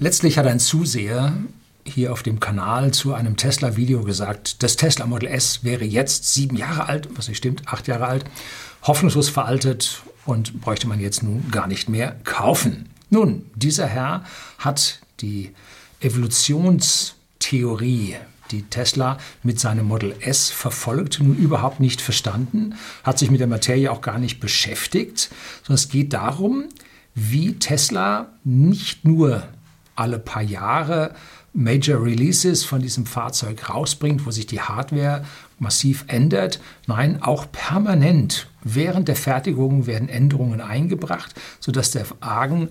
Letztlich hat ein Zuseher hier auf dem Kanal zu einem Tesla-Video gesagt, das Tesla Model S wäre jetzt sieben Jahre alt, was nicht stimmt, acht Jahre alt, hoffnungslos veraltet und bräuchte man jetzt nun gar nicht mehr kaufen. Nun, dieser Herr hat die Evolutionstheorie, die Tesla mit seinem Model S verfolgt, nun überhaupt nicht verstanden, hat sich mit der Materie auch gar nicht beschäftigt, sondern es geht darum, wie Tesla nicht nur alle paar Jahre Major Releases von diesem Fahrzeug rausbringt, wo sich die Hardware massiv ändert. Nein, auch permanent während der Fertigung werden Änderungen eingebracht, sodass der Wagen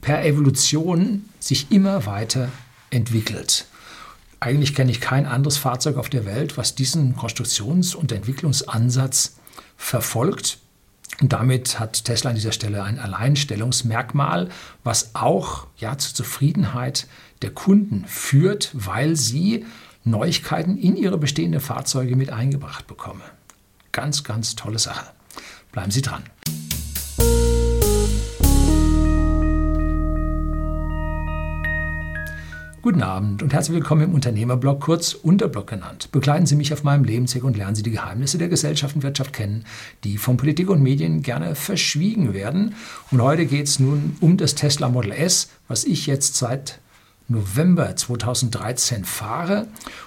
per Evolution sich immer weiter entwickelt. Eigentlich kenne ich kein anderes Fahrzeug auf der Welt, was diesen Konstruktions- und Entwicklungsansatz verfolgt. Und damit hat Tesla an dieser Stelle ein Alleinstellungsmerkmal, was auch ja, zur Zufriedenheit der Kunden führt, weil sie Neuigkeiten in ihre bestehenden Fahrzeuge mit eingebracht bekommen. Ganz, ganz tolle Sache. Bleiben Sie dran. Guten Abend und herzlich willkommen im Unternehmerblog, kurz Unterblog genannt. Begleiten Sie mich auf meinem Lebensweg und lernen Sie die Geheimnisse der Gesellschaft und Wirtschaft kennen, die von Politik und Medien gerne verschwiegen werden. Und heute geht es nun um das Tesla Model S, was ich jetzt seit November 2013 fahre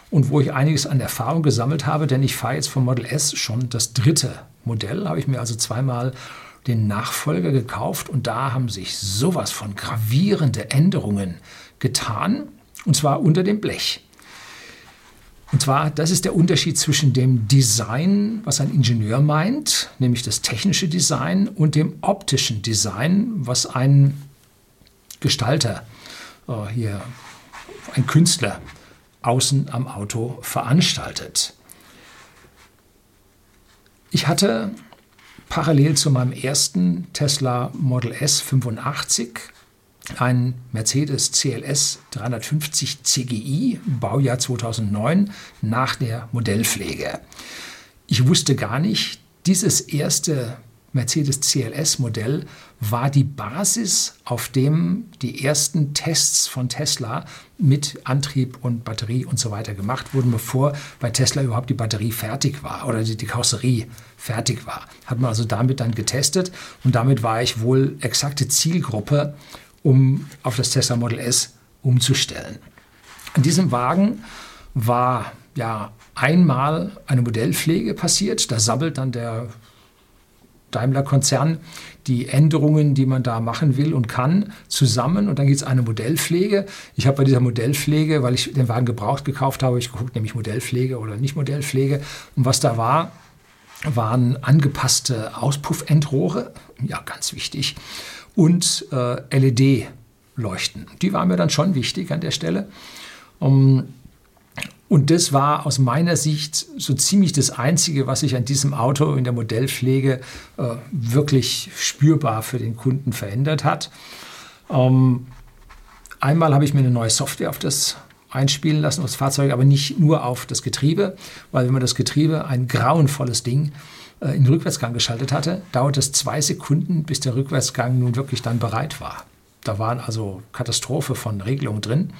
und wo ich einiges an Erfahrung gesammelt habe, denn ich fahre jetzt vom Model S schon das dritte Modell, habe ich mir also zweimal den Nachfolger gekauft und da haben sich sowas von gravierende Änderungen getan. Und zwar unter dem Blech. Und zwar, das ist der Unterschied zwischen dem Design, was ein Ingenieur meint, nämlich das technische Design, und dem optischen Design, was ein Gestalter, äh, hier ein Künstler außen am Auto veranstaltet. Ich hatte parallel zu meinem ersten Tesla Model S 85 ein Mercedes CLS 350 CGI, Baujahr 2009, nach der Modellpflege. Ich wusste gar nicht, dieses erste Mercedes CLS-Modell war die Basis, auf dem die ersten Tests von Tesla mit Antrieb und Batterie und so weiter gemacht wurden, bevor bei Tesla überhaupt die Batterie fertig war oder die Karosserie fertig war. Hat man also damit dann getestet und damit war ich wohl exakte Zielgruppe um auf das Tesla Model S umzustellen. In diesem Wagen war ja einmal eine Modellpflege passiert. Da sammelt dann der Daimler-Konzern die Änderungen, die man da machen will und kann, zusammen und dann gibt es eine Modellpflege. Ich habe bei dieser Modellpflege, weil ich den Wagen gebraucht gekauft habe, ich geguckt, nämlich Modellpflege oder nicht Modellpflege. Und was da war, waren angepasste Auspuffendrohre, ja ganz wichtig, und äh, LED-Leuchten. Die waren mir dann schon wichtig an der Stelle. Um, und das war aus meiner Sicht so ziemlich das Einzige, was sich an diesem Auto in der Modellpflege äh, wirklich spürbar für den Kunden verändert hat. Ähm, einmal habe ich mir eine neue Software auf das einspielen lassen, auf das Fahrzeug, aber nicht nur auf das Getriebe, weil wenn man das Getriebe, ein grauenvolles Ding, äh, in den Rückwärtsgang geschaltet hatte, dauerte es zwei Sekunden, bis der Rückwärtsgang nun wirklich dann bereit war. Da waren also Katastrophe von Regelungen drin.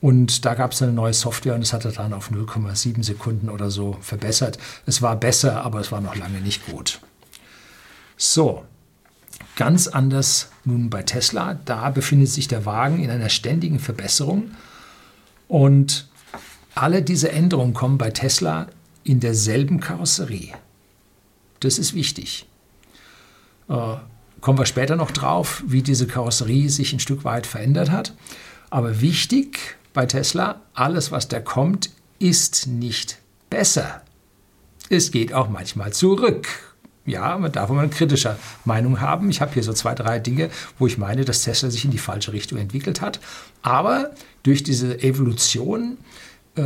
Und da gab es eine neue Software und es hatte dann auf 0,7 Sekunden oder so verbessert. Es war besser, aber es war noch lange nicht gut. So, ganz anders nun bei Tesla. Da befindet sich der Wagen in einer ständigen Verbesserung. Und alle diese Änderungen kommen bei Tesla in derselben Karosserie. Das ist wichtig. Äh, kommen wir später noch drauf, wie diese Karosserie sich ein Stück weit verändert hat. Aber wichtig bei Tesla, alles, was da kommt, ist nicht besser. Es geht auch manchmal zurück. Ja, man darf immer eine kritische Meinung haben. Ich habe hier so zwei, drei Dinge, wo ich meine, dass Tesla sich in die falsche Richtung entwickelt hat. Aber durch diese Evolution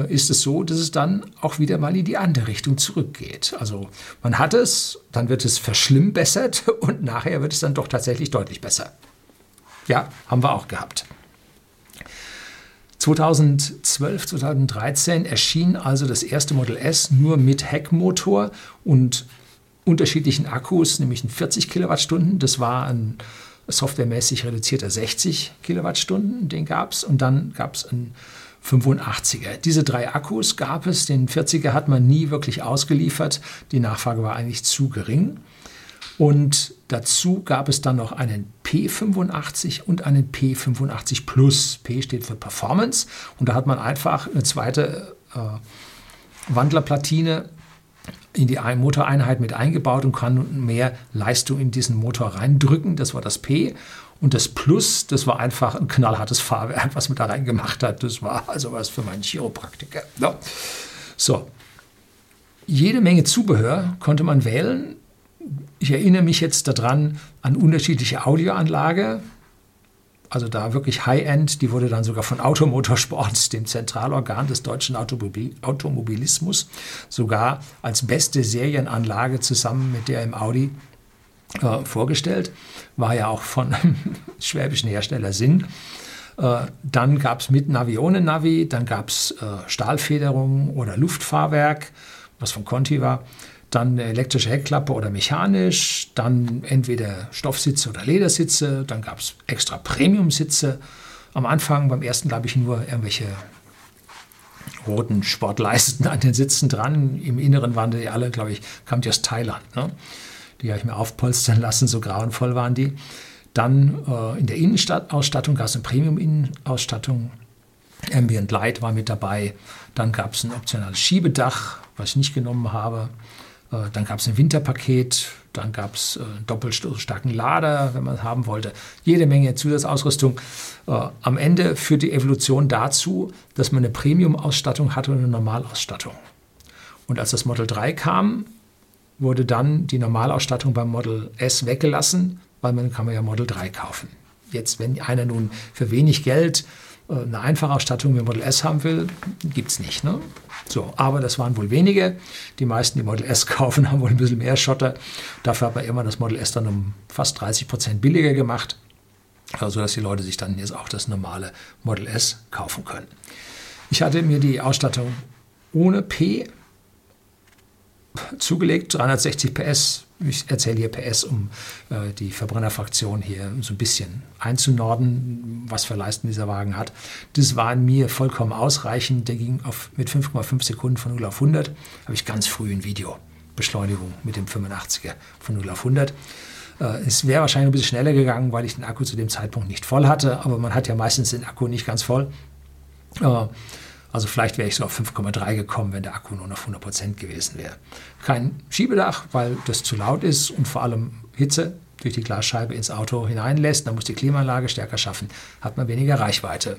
ist es so, dass es dann auch wieder mal in die andere Richtung zurückgeht. Also man hat es, dann wird es verschlimmbessert und nachher wird es dann doch tatsächlich deutlich besser. Ja, haben wir auch gehabt. 2012, 2013 erschien also das erste Model S nur mit Heckmotor und unterschiedlichen Akkus, nämlich 40 Kilowattstunden. Das war ein softwaremäßig reduzierter 60 Kilowattstunden, den gab es. Und dann gab es einen 85er. Diese drei Akkus gab es, den 40er hat man nie wirklich ausgeliefert. Die Nachfrage war eigentlich zu gering. Und dazu gab es dann noch einen P85 und einen P85 Plus. P steht für Performance. Und da hat man einfach eine zweite äh, Wandlerplatine in die Motoreinheit mit eingebaut und kann mehr Leistung in diesen Motor reindrücken. Das war das P. Und das Plus, das war einfach ein knallhartes Fahrwerk, was man da reingemacht hat. Das war also was für meinen Chiropraktiker. Ja. So. Jede Menge Zubehör konnte man wählen. Ich erinnere mich jetzt daran an unterschiedliche Audioanlage. Also da wirklich High-End, die wurde dann sogar von Automotorsport, dem Zentralorgan des deutschen Automobil Automobilismus, sogar als beste Serienanlage zusammen mit der im Audi äh, vorgestellt. War ja auch von schwäbischen Hersteller Sinn. Äh, dann gab es mit Navi ohne Navi, dann gab es äh, Stahlfederung oder Luftfahrwerk, was von Conti war dann elektrische Heckklappe oder mechanisch, dann entweder Stoffsitze oder Ledersitze, dann gab es extra Premium-Sitze. Am Anfang, beim ersten, glaube ich, nur irgendwelche roten Sportleisten an den Sitzen dran. Im Inneren waren die alle, glaube ich, kamen die aus Thailand. Ne? Die habe ich mir aufpolstern lassen, so grauenvoll waren die. Dann äh, in der Innenausstattung gab es eine Premium-Innenausstattung. Ambient Light war mit dabei. Dann gab es ein optionales Schiebedach, was ich nicht genommen habe. Äh, dann gab es ein Winterpaket, dann gab es einen äh, doppelt so starken Lader, wenn man es haben wollte. Jede Menge Zusatzausrüstung. Äh, am Ende führt die Evolution dazu, dass man eine Premium-Ausstattung hatte und eine Normalausstattung. Und als das Model 3 kam, wurde dann die Normalausstattung beim Model S weggelassen, weil man kann man ja Model 3 kaufen. Jetzt, wenn einer nun für wenig Geld eine einfache Ausstattung wie Model S haben will, gibt es nicht. Ne? So, aber das waren wohl wenige. Die meisten, die Model S kaufen, haben wohl ein bisschen mehr Schotter. Dafür hat man immer das Model S dann um fast 30 Prozent billiger gemacht, also dass die Leute sich dann jetzt auch das normale Model S kaufen können. Ich hatte mir die Ausstattung ohne P zugelegt, 360 PS. Ich erzähle hier PS, um äh, die Verbrennerfraktion hier so ein bisschen einzunorden, was für Leisten dieser Wagen hat. Das war mir vollkommen ausreichend. Der ging auf, mit 5,5 Sekunden von 0 auf 100. Habe ich ganz früh ein Video. Beschleunigung mit dem 85er von 0 auf 100. Äh, es wäre wahrscheinlich ein bisschen schneller gegangen, weil ich den Akku zu dem Zeitpunkt nicht voll hatte. Aber man hat ja meistens den Akku nicht ganz voll. Also vielleicht wäre ich so auf 5,3 gekommen, wenn der Akku nur noch 100% gewesen wäre. Kein Schiebedach, weil das zu laut ist und vor allem Hitze durch die Glasscheibe ins Auto hineinlässt. Dann muss die Klimaanlage stärker schaffen, hat man weniger Reichweite.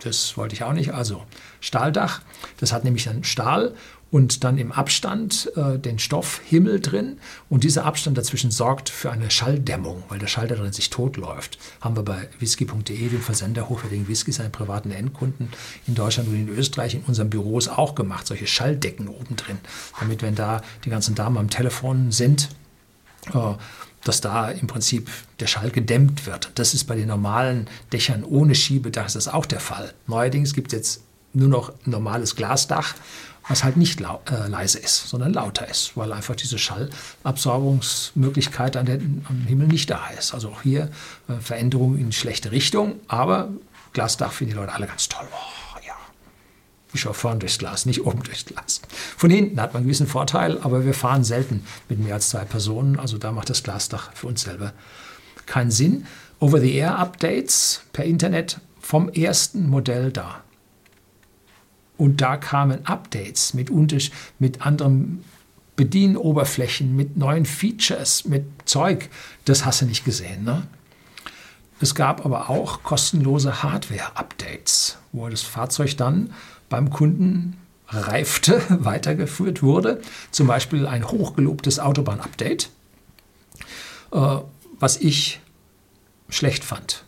Das wollte ich auch nicht. Also Stahldach, das hat nämlich dann Stahl und dann im Abstand äh, den Stoffhimmel drin. Und dieser Abstand dazwischen sorgt für eine Schalldämmung, weil der Schall drin sich totläuft. Haben wir bei whisky.de, dem Versender hochwertigen Whiskys, einen privaten Endkunden in Deutschland und in Österreich in unseren Büros auch gemacht. Solche Schalldecken oben drin, damit, wenn da die ganzen Damen am Telefon sind, äh, dass da im Prinzip der Schall gedämmt wird. Das ist bei den normalen Dächern ohne Schiebedach das auch der Fall. Neuerdings gibt es jetzt nur noch ein normales Glasdach was halt nicht äh, leise ist, sondern lauter ist, weil einfach diese Schallabsorbungsmöglichkeit an den, am Himmel nicht da ist. Also auch hier äh, Veränderungen in schlechte Richtung, aber Glasdach finden die Leute alle ganz toll. Oh, ja. Ich schaue vorne durchs Glas, nicht oben durchs Glas. Von hinten hat man einen gewissen Vorteil, aber wir fahren selten mit mehr als zwei Personen, also da macht das Glasdach für uns selber keinen Sinn. Over-the-Air-Updates per Internet vom ersten Modell da. Und da kamen Updates mit, mit anderen Bedienoberflächen, mit neuen Features, mit Zeug. Das hast du nicht gesehen. Ne? Es gab aber auch kostenlose Hardware-Updates, wo das Fahrzeug dann beim Kunden reifte, weitergeführt wurde. Zum Beispiel ein hochgelobtes Autobahn-Update, äh, was ich schlecht fand,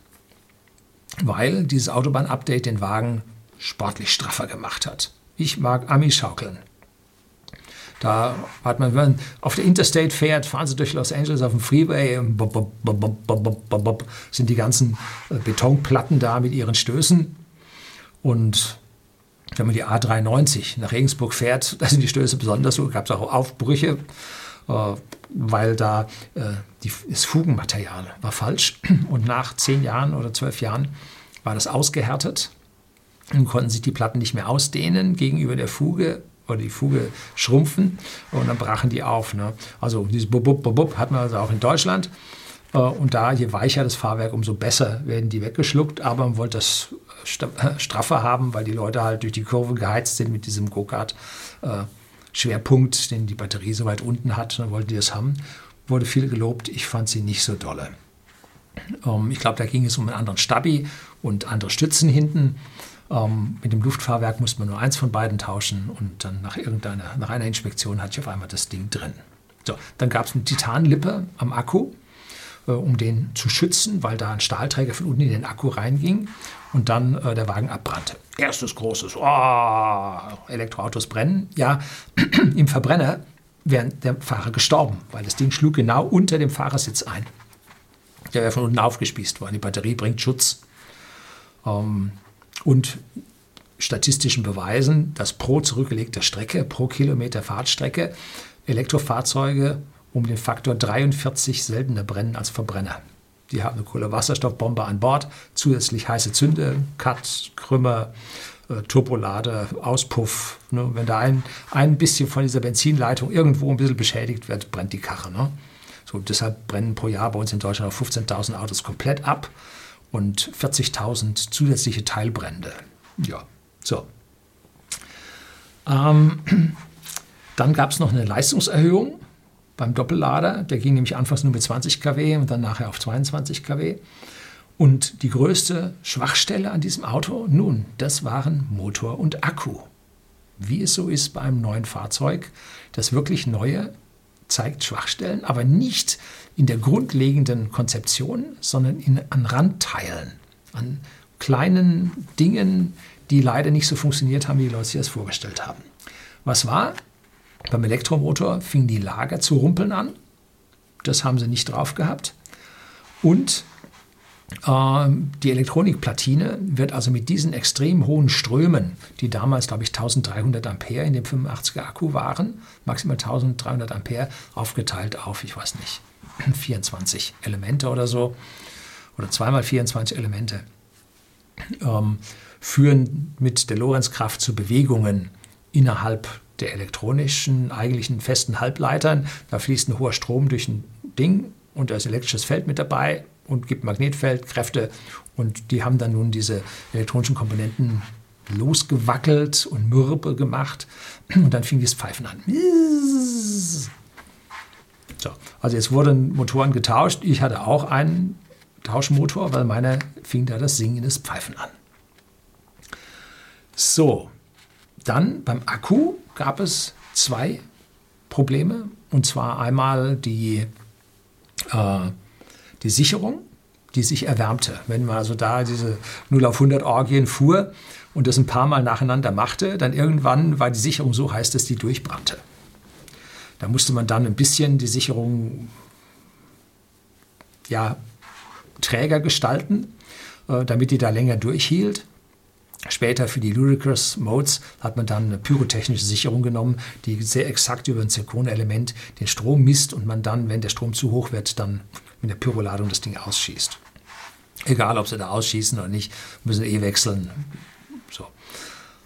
weil dieses Autobahn-Update den Wagen sportlich straffer gemacht hat. Ich mag Ami-Schaukeln. Da hat man, wenn man auf der Interstate fährt, fahren sie durch Los Angeles auf dem Freeway, bob, bob, bob, sind die ganzen äh, Betonplatten da mit ihren Stößen. Und wenn man die A390 nach Regensburg fährt, da sind die Stöße besonders so, gab es auch Aufbrüche. äh, weil da äh, das Fugenmaterial war falsch. Und nach zehn Jahren oder zwölf Jahren war das ausgehärtet und konnten sich die Platten nicht mehr ausdehnen gegenüber der Fuge oder die Fuge schrumpfen und dann brachen die auf. Ne? Also dieses Bub, Bub, Bub hat man also auch in Deutschland. Äh, und da, je weicher das Fahrwerk, umso besser werden die weggeschluckt. Aber man wollte das straffer haben, weil die Leute halt durch die Kurve geheizt sind mit diesem Go-Kart. Äh, den die Batterie so weit unten hat, dann wollten die das haben. Wurde viel gelobt, ich fand sie nicht so dolle. Ähm, ich glaube, da ging es um einen anderen Stabi und andere Stützen hinten. Ähm, mit dem Luftfahrwerk musste man nur eins von beiden tauschen und dann nach irgendeiner, nach einer Inspektion hatte ich auf einmal das Ding drin. So, dann gab es eine Titanlippe am Akku, äh, um den zu schützen, weil da ein Stahlträger von unten in den Akku reinging und dann äh, der Wagen abbrannte. Erstes großes, oh, Elektroautos brennen. Ja, im Verbrenner wäre der Fahrer gestorben, weil das Ding schlug genau unter dem Fahrersitz ein. Der wäre von unten aufgespießt worden. Die Batterie bringt Schutz. Ähm, und statistischen Beweisen, dass pro zurückgelegter Strecke, pro Kilometer Fahrtstrecke, Elektrofahrzeuge um den Faktor 43 seltener brennen als Verbrenner. Die haben eine Kohlewasserstoffbombe an Bord, zusätzlich heiße Zünde, Cut, Krümmer, äh, Turbolader, Auspuff. Ne? Wenn da ein, ein bisschen von dieser Benzinleitung irgendwo ein bisschen beschädigt wird, brennt die Karre. Ne? So, deshalb brennen pro Jahr bei uns in Deutschland 15.000 Autos komplett ab und 40.000 zusätzliche Teilbrände. Ja, so. Ähm, dann gab es noch eine Leistungserhöhung beim Doppellader. Der ging nämlich anfangs nur mit 20 kW und dann nachher auf 22 kW. Und die größte Schwachstelle an diesem Auto, nun, das waren Motor und Akku. Wie es so ist bei einem neuen Fahrzeug, das wirklich neue zeigt Schwachstellen, aber nicht in der grundlegenden Konzeption, sondern in, an Randteilen, an kleinen Dingen, die leider nicht so funktioniert haben, wie die Leute sich das vorgestellt haben. Was war? Beim Elektromotor fing die Lager zu rumpeln an. Das haben sie nicht drauf gehabt. Und die Elektronikplatine wird also mit diesen extrem hohen Strömen, die damals, glaube ich, 1300 Ampere in dem 85er Akku waren, maximal 1300 Ampere, aufgeteilt auf, ich weiß nicht, 24 Elemente oder so, oder zweimal 24 Elemente, ähm, führen mit der Lorenzkraft zu Bewegungen innerhalb der elektronischen, eigentlichen festen Halbleitern. Da fließt ein hoher Strom durch ein Ding und da ist elektrisches Feld mit dabei und gibt Magnetfeldkräfte und die haben dann nun diese elektronischen Komponenten losgewackelt und mürbe gemacht und dann fing das Pfeifen an. So, also jetzt wurden Motoren getauscht. Ich hatte auch einen Tauschmotor, weil meiner fing da das Singen des Pfeifen an. So, dann beim Akku gab es zwei Probleme. Und zwar einmal die, äh, die Sicherung, die sich erwärmte. Wenn man also da diese 0 auf 100 Orgien fuhr und das ein paar Mal nacheinander machte, dann irgendwann war die Sicherung so heiß, dass die durchbrannte. Da musste man dann ein bisschen die Sicherung ja, träger gestalten, äh, damit die da länger durchhielt. Später für die Ludicrous Modes hat man dann eine pyrotechnische Sicherung genommen, die sehr exakt über ein Zirkonelement den Strom misst und man dann, wenn der Strom zu hoch wird, dann mit der Pyroladung das Ding ausschießt. Egal, ob sie da ausschießen oder nicht, müssen eh wechseln. So.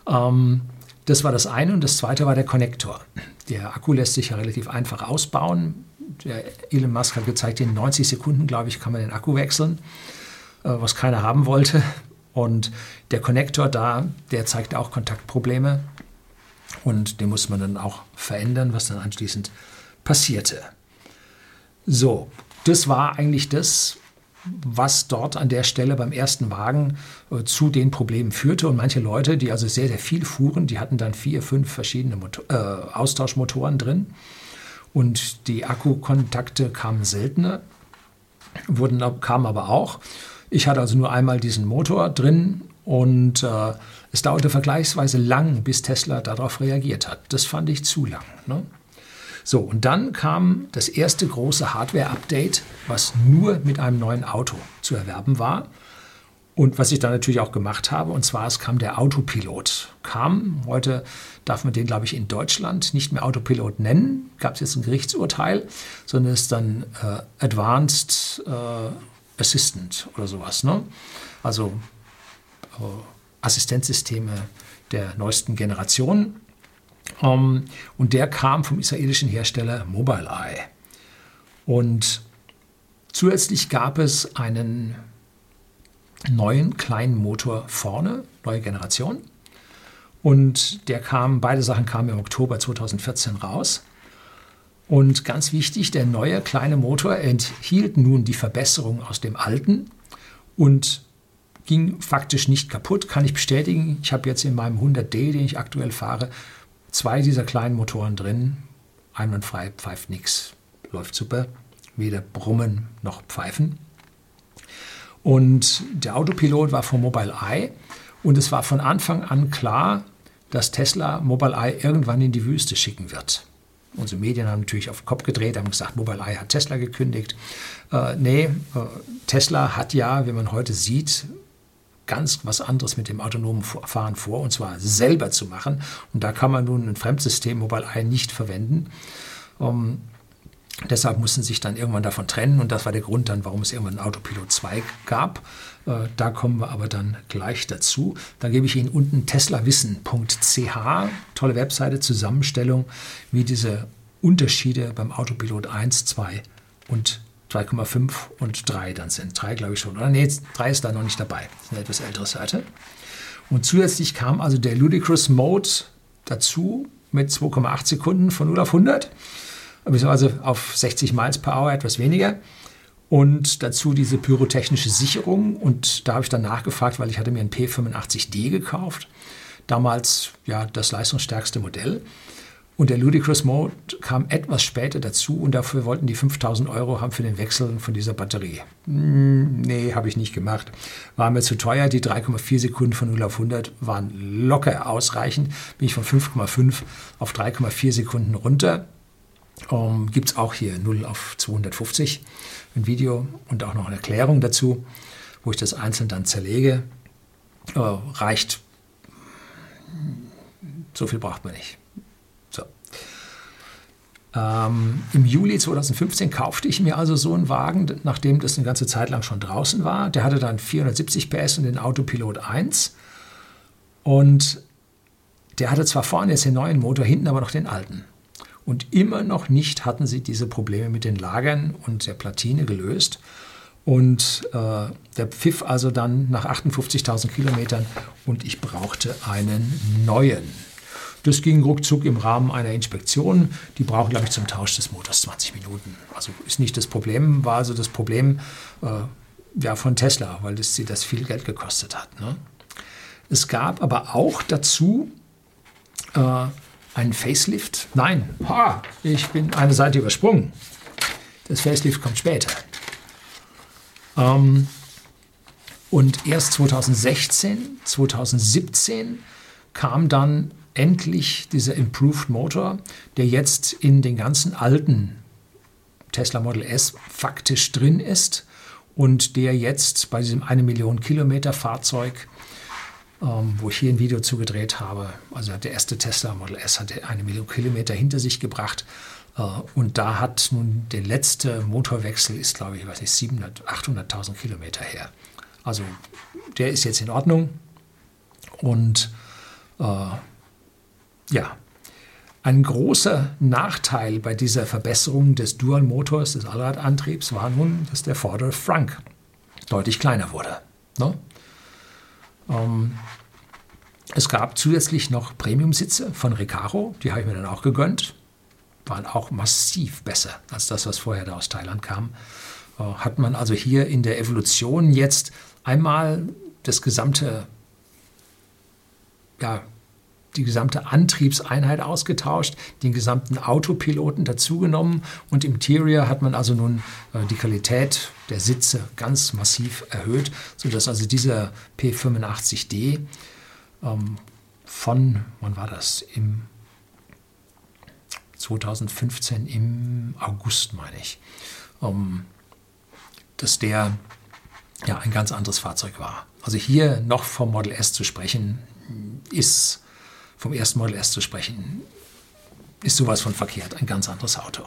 Ähm, das war das eine und das zweite war der Konnektor. Der Akku lässt sich ja relativ einfach ausbauen. Der Elon Musk hat gezeigt, in 90 Sekunden, glaube ich, kann man den Akku wechseln, äh, was keiner haben wollte. Und der Konnektor da, der zeigt auch Kontaktprobleme und den muss man dann auch verändern, was dann anschließend passierte. So, das war eigentlich das, was dort an der Stelle beim ersten Wagen äh, zu den Problemen führte. Und manche Leute, die also sehr, sehr viel fuhren, die hatten dann vier, fünf verschiedene Motor äh, Austauschmotoren drin. Und die Akkukontakte kamen seltener, wurden, kamen aber auch. Ich hatte also nur einmal diesen Motor drin und äh, es dauerte vergleichsweise lang, bis Tesla darauf reagiert hat. Das fand ich zu lang. Ne? So, und dann kam das erste große Hardware-Update, was nur mit einem neuen Auto zu erwerben war. Und was ich dann natürlich auch gemacht habe, und zwar es kam der Autopilot. Kam, heute darf man den, glaube ich, in Deutschland nicht mehr Autopilot nennen, gab es jetzt ein Gerichtsurteil, sondern es ist dann äh, Advanced äh, Assistant oder sowas. Ne? Also äh, Assistenzsysteme der neuesten Generation. Ähm, und der kam vom israelischen Hersteller Mobileye. Und zusätzlich gab es einen neuen kleinen Motor vorne, neue Generation. Und der kam, beide Sachen kamen im Oktober 2014 raus. Und ganz wichtig, der neue kleine Motor enthielt nun die Verbesserung aus dem alten und ging faktisch nicht kaputt, kann ich bestätigen. Ich habe jetzt in meinem 100D, den ich aktuell fahre, zwei dieser kleinen Motoren drin. Einwandfrei, pfeift nichts, läuft super. Weder Brummen noch Pfeifen. Und der Autopilot war von Mobileye und es war von Anfang an klar, dass Tesla Mobileye irgendwann in die Wüste schicken wird. Unsere Medien haben natürlich auf den Kopf gedreht, haben gesagt, Mobileye hat Tesla gekündigt. Äh, nee, äh, Tesla hat ja, wie man heute sieht, ganz was anderes mit dem autonomen Fahren vor, und zwar selber zu machen. Und da kann man nun ein Fremdsystem Mobileye nicht verwenden. Um, Deshalb mussten sich dann irgendwann davon trennen und das war der Grund dann, warum es irgendwann ein Autopilot 2 gab. Äh, da kommen wir aber dann gleich dazu. Da gebe ich Ihnen unten teslawissen.ch, tolle Webseite, Zusammenstellung, wie diese Unterschiede beim Autopilot 1, 2 und 3,5 und 3 dann sind. 3 glaube ich schon. Oder nee, 3 ist da noch nicht dabei. Das ist eine etwas ältere Seite. Und zusätzlich kam also der Ludicrous Mode dazu mit 2,8 Sekunden von 0 auf 100 beziehungsweise auf 60 Miles per Hour etwas weniger. Und dazu diese pyrotechnische Sicherung. Und da habe ich dann nachgefragt, weil ich hatte mir ein P85D gekauft. Damals ja das leistungsstärkste Modell. Und der Ludicrous Mode kam etwas später dazu und dafür wollten die 5000 Euro haben für den Wechsel von dieser Batterie. Hm, nee, habe ich nicht gemacht. War mir zu teuer. Die 3,4 Sekunden von 0 auf 100 waren locker ausreichend. Bin ich von 5,5 auf 3,4 Sekunden runter. Um, ähm, Gibt es auch hier 0 auf 250 ein Video und auch noch eine Erklärung dazu, wo ich das einzeln dann zerlege. Äh, reicht, so viel braucht man nicht. Ähm, Im Juli 2015 kaufte ich mir also so einen Wagen, nachdem das eine ganze Zeit lang schon draußen war. Der hatte dann 470 PS und den Autopilot 1. Und der hatte zwar vorne jetzt den neuen Motor, hinten aber noch den alten. Und immer noch nicht hatten sie diese Probleme mit den Lagern und der Platine gelöst. Und äh, der pfiff also dann nach 58.000 Kilometern und ich brauchte einen neuen. Das ging ruckzuck im Rahmen einer Inspektion. Die brauchen, glaube ich, zum Tausch des Motors 20 Minuten. Also ist nicht das Problem, war also das Problem äh, ja, von Tesla, weil das, sie das viel Geld gekostet hat. Ne? Es gab aber auch dazu äh, ein Facelift? Nein, ha, ich bin eine Seite übersprungen. Das Facelift kommt später. Ähm, und erst 2016, 2017 kam dann endlich dieser Improved Motor, der jetzt in den ganzen alten Tesla Model S faktisch drin ist und der jetzt bei diesem 1 Million Kilometer Fahrzeug ähm, wo ich hier ein Video zugedreht habe. Also der erste Tesla Model S hatte eine Million Kilometer hinter sich gebracht. Äh, und da hat nun der letzte Motorwechsel ist, glaube ich, weiß nicht, 700, 800.000 Kilometer her. Also der ist jetzt in Ordnung. Und äh, ja, ein großer Nachteil bei dieser Verbesserung des Dual-Motors, des Allradantriebs, war nun, dass der vordere Frank deutlich kleiner wurde. Ne? Ähm, es gab zusätzlich noch Premium-Sitze von Recaro, die habe ich mir dann auch gegönnt. Waren auch massiv besser als das, was vorher da aus Thailand kam. Äh, hat man also hier in der Evolution jetzt einmal das gesamte, ja, die gesamte Antriebseinheit ausgetauscht, den gesamten Autopiloten dazugenommen und im Interior hat man also nun äh, die Qualität der Sitze ganz massiv erhöht, sodass also dieser P85D ähm, von, wann war das? Im 2015 im August, meine ich, ähm, dass der ja, ein ganz anderes Fahrzeug war. Also hier noch vom Model S zu sprechen, ist vom ersten Model S zu sprechen, ist sowas von verkehrt, ein ganz anderes Auto.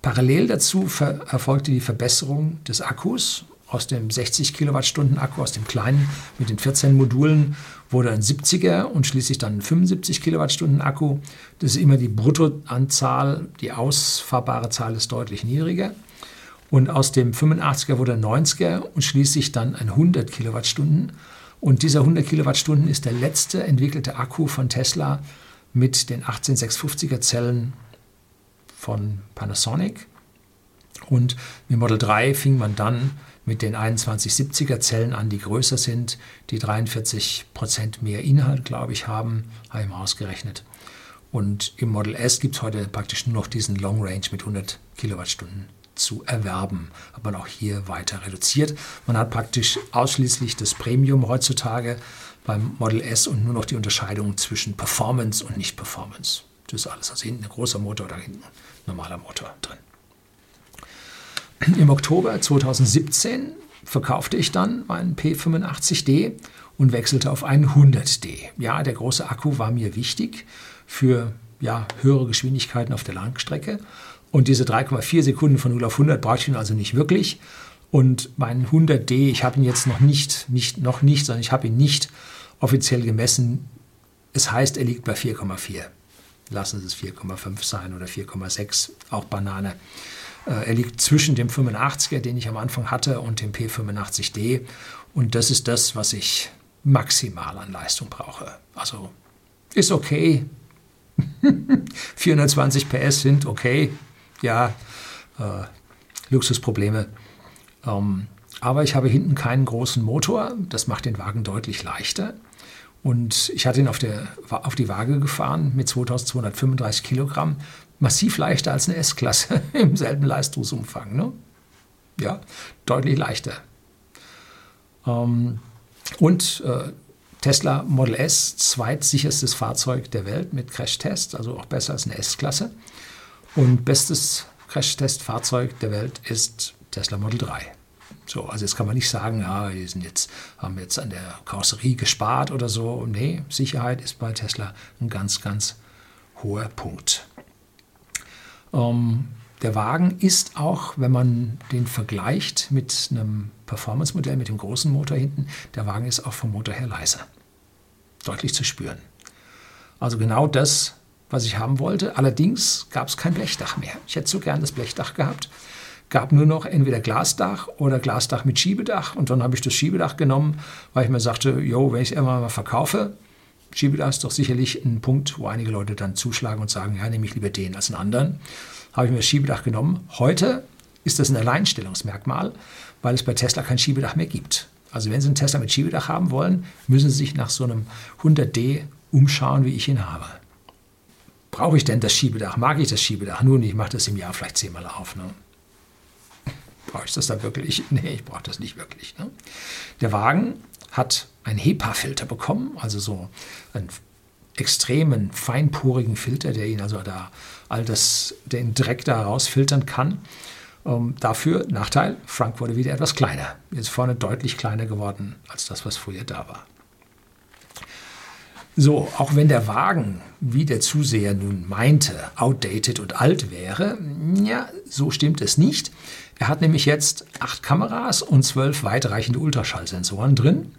Parallel dazu erfolgte die Verbesserung des Akkus. Aus dem 60 Kilowattstunden Akku, aus dem kleinen mit den 14 Modulen, wurde ein 70er und schließlich dann ein 75 Kilowattstunden Akku. Das ist immer die Bruttoanzahl, die ausfahrbare Zahl ist deutlich niedriger. Und aus dem 85er wurde ein 90er und schließlich dann ein 100 Kilowattstunden. Und dieser 100 Kilowattstunden ist der letzte entwickelte Akku von Tesla mit den 18650er Zellen von Panasonic. Und mit Model 3 fing man dann mit den 2170er Zellen an, die größer sind, die 43 Prozent mehr Inhalt, glaube ich, haben, habe ich mal ausgerechnet. Und im Model S gibt es heute praktisch nur noch diesen Long Range mit 100 Kilowattstunden zu erwerben. Hat man auch hier weiter reduziert. Man hat praktisch ausschließlich das Premium heutzutage beim Model S und nur noch die Unterscheidung zwischen Performance und Nicht-Performance. Das ist alles. Also hinten ein großer Motor, da hinten ein normaler Motor drin. Im Oktober 2017 verkaufte ich dann meinen P85D und wechselte auf einen 100D. Ja, der große Akku war mir wichtig für ja, höhere Geschwindigkeiten auf der Langstrecke. Und diese 3,4 Sekunden von 0 auf 100 brauche ich ihn also nicht wirklich. Und mein 100D, ich habe ihn jetzt noch nicht, nicht, noch nicht, sondern ich habe ihn nicht offiziell gemessen. Es heißt, er liegt bei 4,4. Lassen Sie es 4,5 sein oder 4,6, auch Banane. Äh, er liegt zwischen dem 85er, den ich am Anfang hatte, und dem P85D. Und das ist das, was ich maximal an Leistung brauche. Also ist okay. 420 PS sind okay. Ja, äh, Luxusprobleme. Ähm, aber ich habe hinten keinen großen Motor. Das macht den Wagen deutlich leichter. Und ich hatte ihn auf, der, auf die Waage gefahren mit 2235 Kilogramm. Massiv leichter als eine S-Klasse im selben Leistungsumfang. Ne? Ja, deutlich leichter. Ähm, und äh, Tesla Model S, zweitsicherstes Fahrzeug der Welt mit Crashtest, also auch besser als eine S-Klasse. Und bestes Crashtest-Fahrzeug der Welt ist Tesla Model 3. So, also jetzt kann man nicht sagen, ja, wir sind jetzt, haben jetzt an der Karosserie gespart oder so. Nee, Sicherheit ist bei Tesla ein ganz, ganz hoher Punkt. Ähm, der Wagen ist auch, wenn man den vergleicht mit einem Performance-Modell mit dem großen Motor hinten, der Wagen ist auch vom Motor her leiser. Deutlich zu spüren. Also genau das, was ich haben wollte. Allerdings gab es kein Blechdach mehr. Ich hätte so gern das Blechdach gehabt. Gab nur noch entweder Glasdach oder Glasdach mit Schiebedach. Und dann habe ich das Schiebedach genommen, weil ich mir sagte, jo, wenn ich es irgendwann mal verkaufe, Schiebedach ist doch sicherlich ein Punkt, wo einige Leute dann zuschlagen und sagen, ja, nehme ich lieber den als einen anderen. Habe ich mir das Schiebedach genommen. Heute ist das ein Alleinstellungsmerkmal, weil es bei Tesla kein Schiebedach mehr gibt. Also wenn Sie einen Tesla mit Schiebedach haben wollen, müssen Sie sich nach so einem 100D umschauen, wie ich ihn habe. Brauche ich denn das Schiebedach? Mag ich das Schiebedach? Nun, ich mache das im Jahr vielleicht zehnmal auf. Ne? Brauche ich das dann wirklich? Nee, ich brauche das nicht wirklich. Ne? Der Wagen hat einen HEPA-Filter bekommen, also so einen extremen, feinporigen Filter, der ihn also da all das, den Dreck da rausfiltern kann. Ähm, dafür Nachteil, Frank wurde wieder etwas kleiner. Jetzt vorne deutlich kleiner geworden als das, was früher da war. So, auch wenn der Wagen, wie der Zuseher nun meinte, outdated und alt wäre, ja, so stimmt es nicht. Er hat nämlich jetzt acht Kameras und zwölf weitreichende Ultraschallsensoren drin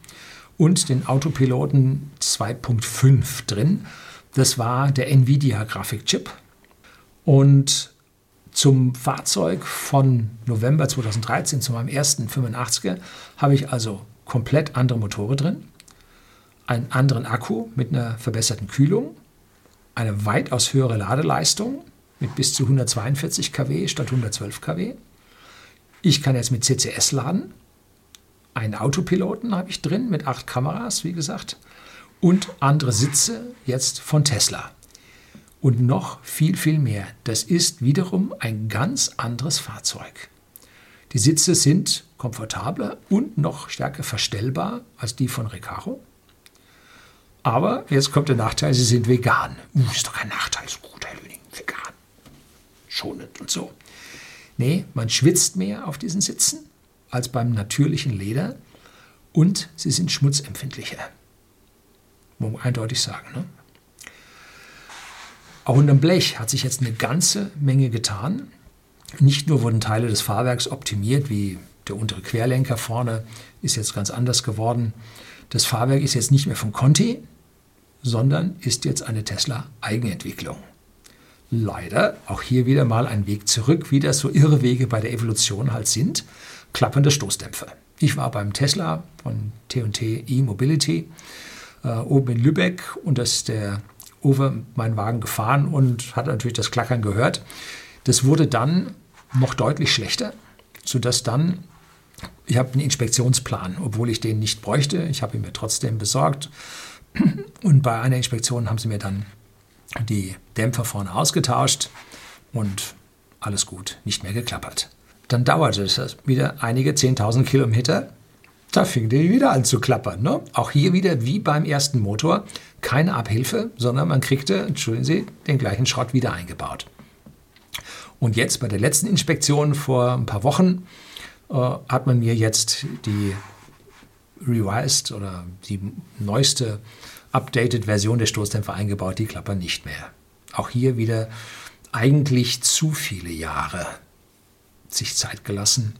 und den Autopiloten 2.5 drin. Das war der Nvidia-Grafikchip. Und zum Fahrzeug von November 2013, zu meinem ersten 85er, habe ich also komplett andere Motoren drin einen anderen Akku mit einer verbesserten Kühlung, eine weitaus höhere Ladeleistung mit bis zu 142 kW statt 112 kW. Ich kann jetzt mit CCS laden. Einen Autopiloten habe ich drin mit acht Kameras, wie gesagt, und andere Sitze jetzt von Tesla. Und noch viel, viel mehr. Das ist wiederum ein ganz anderes Fahrzeug. Die Sitze sind komfortabler und noch stärker verstellbar als die von Recaro. Aber jetzt kommt der Nachteil, sie sind vegan. Uh, ist doch kein Nachteil, ist gut, Herr Löning, vegan. Schonend und so. Nee, man schwitzt mehr auf diesen Sitzen. als beim natürlichen Leder und sie sind schmutzempfindlicher. Muss man eindeutig sagen. Ne? Auch unterm Blech hat sich jetzt eine ganze Menge getan. Nicht nur wurden Teile des Fahrwerks optimiert, wie der untere Querlenker vorne ist jetzt ganz anders geworden. Das Fahrwerk ist jetzt nicht mehr von Conti, sondern ist jetzt eine Tesla Eigenentwicklung. Leider auch hier wieder mal ein Weg zurück, wie das so irre Wege bei der Evolution halt sind, klappernde Stoßdämpfer. Ich war beim Tesla von T&T E-Mobility äh, oben in Lübeck und das ist der Uwe meinen Wagen gefahren und hat natürlich das Klackern gehört. Das wurde dann noch deutlich schlechter, sodass dann, ich habe einen Inspektionsplan, obwohl ich den nicht bräuchte, ich habe ihn mir trotzdem besorgt. Und bei einer Inspektion haben sie mir dann die Dämpfer vorne ausgetauscht und alles gut, nicht mehr geklappert. Dann dauerte es wieder einige 10.000 Kilometer. Da fing die wieder an zu klappern. Ne? Auch hier wieder wie beim ersten Motor keine Abhilfe, sondern man kriegte, entschuldigen Sie, den gleichen Schrott wieder eingebaut. Und jetzt bei der letzten Inspektion vor ein paar Wochen äh, hat man mir jetzt die revised oder die neueste updated Version der Stoßdämpfer eingebaut, die klappern nicht mehr. Auch hier wieder eigentlich zu viele Jahre sich Zeit gelassen.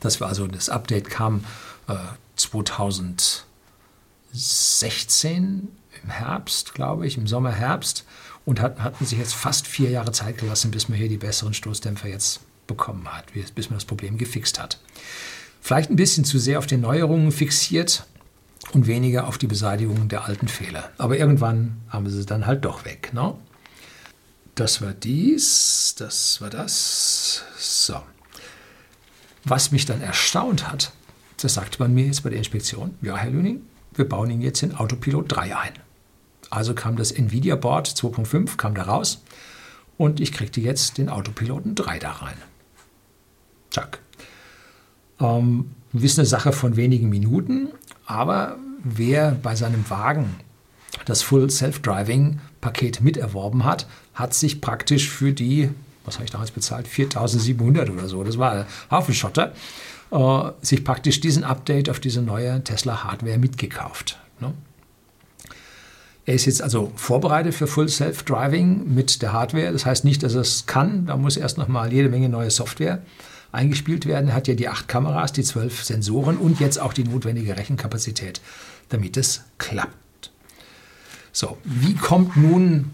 Das war also das Update kam äh, 2016 im Herbst, glaube ich, im Sommer, Herbst und hat, hatten sich jetzt fast vier Jahre Zeit gelassen, bis man hier die besseren Stoßdämpfer jetzt bekommen hat, bis man das Problem gefixt hat. Vielleicht ein bisschen zu sehr auf den Neuerungen fixiert und weniger auf die Beseitigung der alten Fehler. Aber irgendwann haben sie dann halt doch weg. Ne? Das war dies, das war das. So. Was mich dann erstaunt hat, das sagte man mir jetzt bei der Inspektion, ja, Herr Lüning, wir bauen Ihnen jetzt den Autopilot 3 ein. Also kam das Nvidia Board 2.5 kam da raus und ich kriegte jetzt den Autopiloten 3 da rein. Zack. Ähm, ist eine Sache von wenigen Minuten, aber wer bei seinem Wagen das Full Self-Driving Paket miterworben hat, hat sich praktisch für die, was habe ich damals bezahlt, 4700 oder so, das war ein Haufen Schotter, äh, sich praktisch diesen Update auf diese neue Tesla Hardware mitgekauft. Ne? Er ist jetzt also vorbereitet für Full Self-Driving mit der Hardware. Das heißt nicht, dass er es kann. Da muss erst noch mal jede Menge neue Software eingespielt werden. Er hat ja die acht Kameras, die zwölf Sensoren und jetzt auch die notwendige Rechenkapazität, damit es klappt. So, wie kommt nun